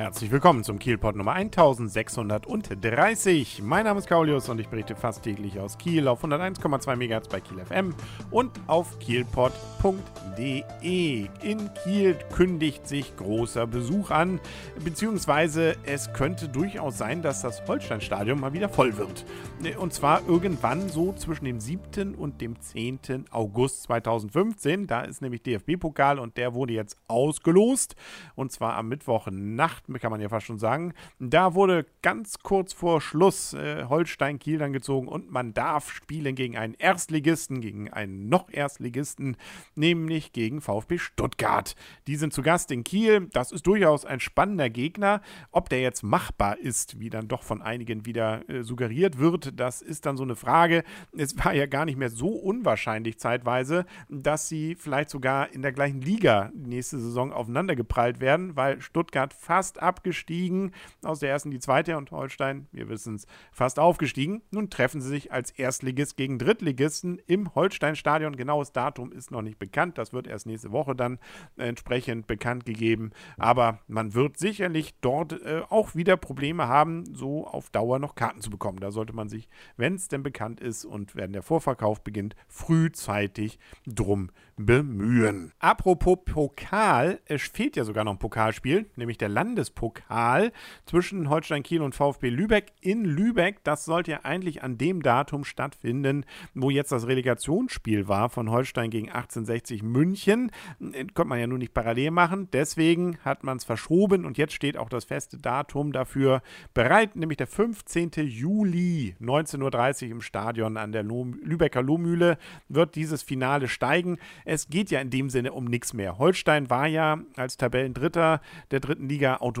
Herzlich willkommen zum Kielpot Nummer 1630. Mein Name ist Kaulius und ich berichte fast täglich aus Kiel auf 101,2 MHz bei Kiel FM und auf kielpot.de. In Kiel kündigt sich großer Besuch an, beziehungsweise es könnte durchaus sein, dass das Holsteinstadion mal wieder voll wird. Und zwar irgendwann so zwischen dem 7. und dem 10. August 2015. Da ist nämlich DFB-Pokal und der wurde jetzt ausgelost. Und zwar am Mittwochnacht kann man ja fast schon sagen. Da wurde ganz kurz vor Schluss äh, Holstein-Kiel dann gezogen und man darf spielen gegen einen Erstligisten, gegen einen noch Erstligisten, nämlich gegen VfB Stuttgart. Die sind zu Gast in Kiel. Das ist durchaus ein spannender Gegner. Ob der jetzt machbar ist, wie dann doch von einigen wieder äh, suggeriert wird, das ist dann so eine Frage. Es war ja gar nicht mehr so unwahrscheinlich zeitweise, dass sie vielleicht sogar in der gleichen Liga nächste Saison aufeinandergeprallt werden, weil Stuttgart fast abgestiegen aus der ersten die zweite und Holstein, wir wissen es, fast aufgestiegen. Nun treffen sie sich als Erstligist gegen Drittligisten im Holsteinstadion. Genaues Datum ist noch nicht bekannt. Das wird erst nächste Woche dann entsprechend bekannt gegeben. Aber man wird sicherlich dort äh, auch wieder Probleme haben, so auf Dauer noch Karten zu bekommen. Da sollte man sich, wenn es denn bekannt ist und wenn der Vorverkauf beginnt, frühzeitig drum bemühen. Apropos Pokal, es fehlt ja sogar noch ein Pokalspiel, nämlich der Landespokal zwischen Holstein Kiel und VfB Lübeck in Lübeck. Das sollte ja eigentlich an dem Datum stattfinden, wo jetzt das Relegationsspiel war von Holstein gegen 1860 München. Konnte man ja nur nicht parallel machen. Deswegen hat man es verschoben und jetzt steht auch das feste Datum dafür bereit, nämlich der 15. Juli 19.30 Uhr im Stadion an der Lübecker Lohmühle wird dieses Finale steigen es geht ja in dem Sinne um nichts mehr. Holstein war ja als Tabellendritter der dritten Liga automatisch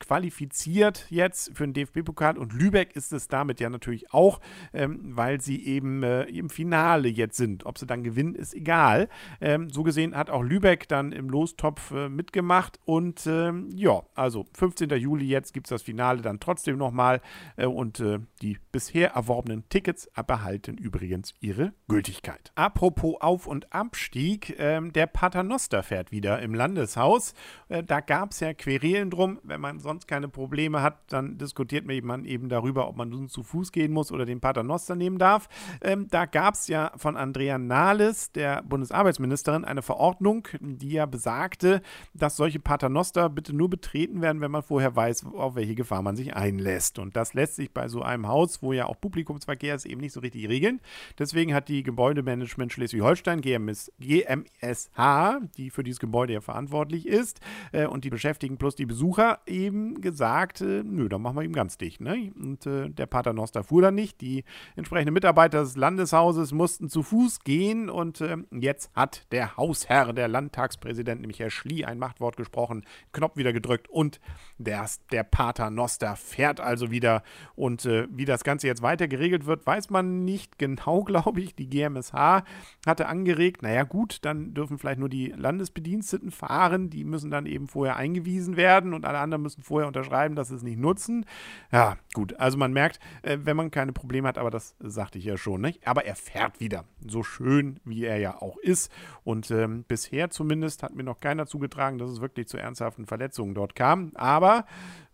qualifiziert jetzt für den DFB-Pokal und Lübeck ist es damit ja natürlich auch, ähm, weil sie eben äh, im Finale jetzt sind. Ob sie dann gewinnen, ist egal. Ähm, so gesehen hat auch Lübeck dann im Lostopf äh, mitgemacht und ähm, ja, also 15. Juli jetzt gibt es das Finale dann trotzdem nochmal äh, und äh, die bisher erworbenen Tickets behalten übrigens ihre Gültigkeit. Apropos Auf- und Abstieg. Ähm, der Paternoster fährt wieder im Landeshaus. Äh, da gab es ja Querelen drum. Wenn man sonst keine Probleme hat, dann diskutiert man eben darüber, ob man zu Fuß gehen muss oder den Paternoster nehmen darf. Ähm, da gab es ja von Andrea Nahles, der Bundesarbeitsministerin, eine Verordnung, die ja besagte, dass solche Paternoster bitte nur betreten werden, wenn man vorher weiß, auf welche Gefahr man sich einlässt. Und das lässt sich bei so einem Haus, wo ja auch Publikumsverkehr ist, eben nicht so richtig regeln. Deswegen hat die Gebäudemanagement Schleswig-Holstein, GMS, GMSH, die für dieses Gebäude ja verantwortlich ist, äh, und die Beschäftigten plus die Besucher eben gesagt, äh, nö, dann machen wir ihm ganz dicht. Ne? Und äh, der Paternoster fuhr dann nicht. Die entsprechenden Mitarbeiter des Landeshauses mussten zu Fuß gehen und äh, jetzt hat der Hausherr, der Landtagspräsident, nämlich Herr Schlie, ein Machtwort gesprochen, Knopf wieder gedrückt und der, der Paternoster fährt also wieder. Und äh, wie das Ganze jetzt weiter geregelt wird, weiß man nicht genau, glaube ich. Die GMSH hatte angeregt, naja gut, gut, dann dürfen vielleicht nur die Landesbediensteten fahren. Die müssen dann eben vorher eingewiesen werden und alle anderen müssen vorher unterschreiben, dass sie es nicht nutzen. Ja, gut. Also man merkt, äh, wenn man keine Probleme hat, aber das sagte ich ja schon, nicht? aber er fährt wieder. So schön, wie er ja auch ist. Und ähm, bisher zumindest hat mir noch keiner zugetragen, dass es wirklich zu ernsthaften Verletzungen dort kam. Aber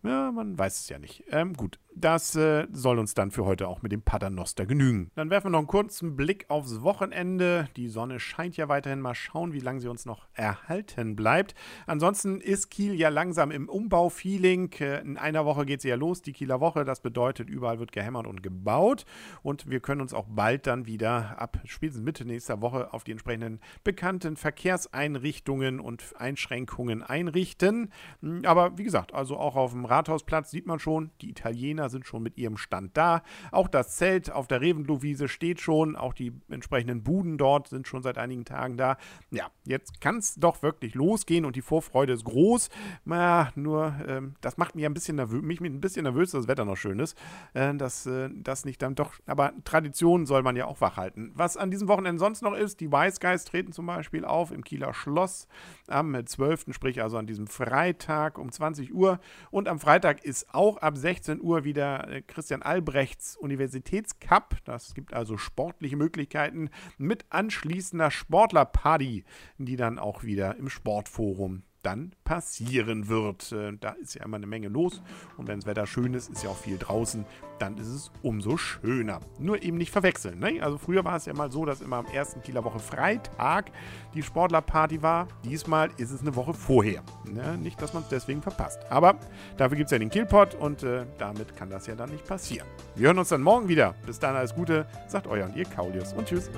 ja, man weiß es ja nicht. Ähm, gut, das äh, soll uns dann für heute auch mit dem Paternoster genügen. Dann werfen wir noch einen kurzen Blick aufs Wochenende. Die Sonne scheint ja weiterhin. Mal schauen, wie lange sie uns noch erhalten bleibt. Ansonsten ist Kiel ja langsam im Umbau-Feeling. Äh, in einer Woche geht sie ja los, die Kieler Woche. Das bedeutet, überall wird gehämmert und gebaut. Und wir können uns auch bald dann wieder ab spätestens Mitte nächster Woche auf die entsprechenden bekannten Verkehrseinrichtungen und Einschränkungen einrichten. Hm, aber wie gesagt, also auch auf dem Rathausplatz sieht man schon, die Italiener sind schon mit ihrem Stand da. Auch das Zelt auf der Revenlow-Wiese steht schon. Auch die entsprechenden Buden dort sind schon seit einigen Tagen da. Ja, jetzt kann es doch wirklich losgehen und die Vorfreude ist groß. Na, nur, ähm, das macht mich ein bisschen nervös, mich ein bisschen nervös, dass das Wetter noch schön ist. Äh, dass äh, das nicht dann doch, aber Traditionen soll man ja auch wachhalten. Was an diesem Wochenende sonst noch ist, die Wise Guys treten zum Beispiel auf im Kieler Schloss am 12., sprich also an diesem Freitag um 20 Uhr. Und am Freitag ist auch ab 16 Uhr wieder der äh, Christian Albrechts Universitätscup. Das gibt also sportliche Möglichkeiten mit anschließender Sportlerparty, die dann auch wieder im Sportforum dann passieren wird. Äh, da ist ja immer eine Menge los und wenn das Wetter schön ist, ist ja auch viel draußen, dann ist es umso schöner. Nur eben nicht verwechseln. Ne? Also früher war es ja mal so, dass immer am ersten Kieler Woche Freitag die Sportlerparty war. Diesmal ist es eine Woche vorher. Ne? Nicht, dass man es deswegen verpasst. Aber dafür gibt es ja den Kielpot und äh, damit kann das ja dann nicht passieren. Wir hören uns dann morgen wieder. Bis dann alles Gute, sagt euer und ihr Kaulius und tschüss.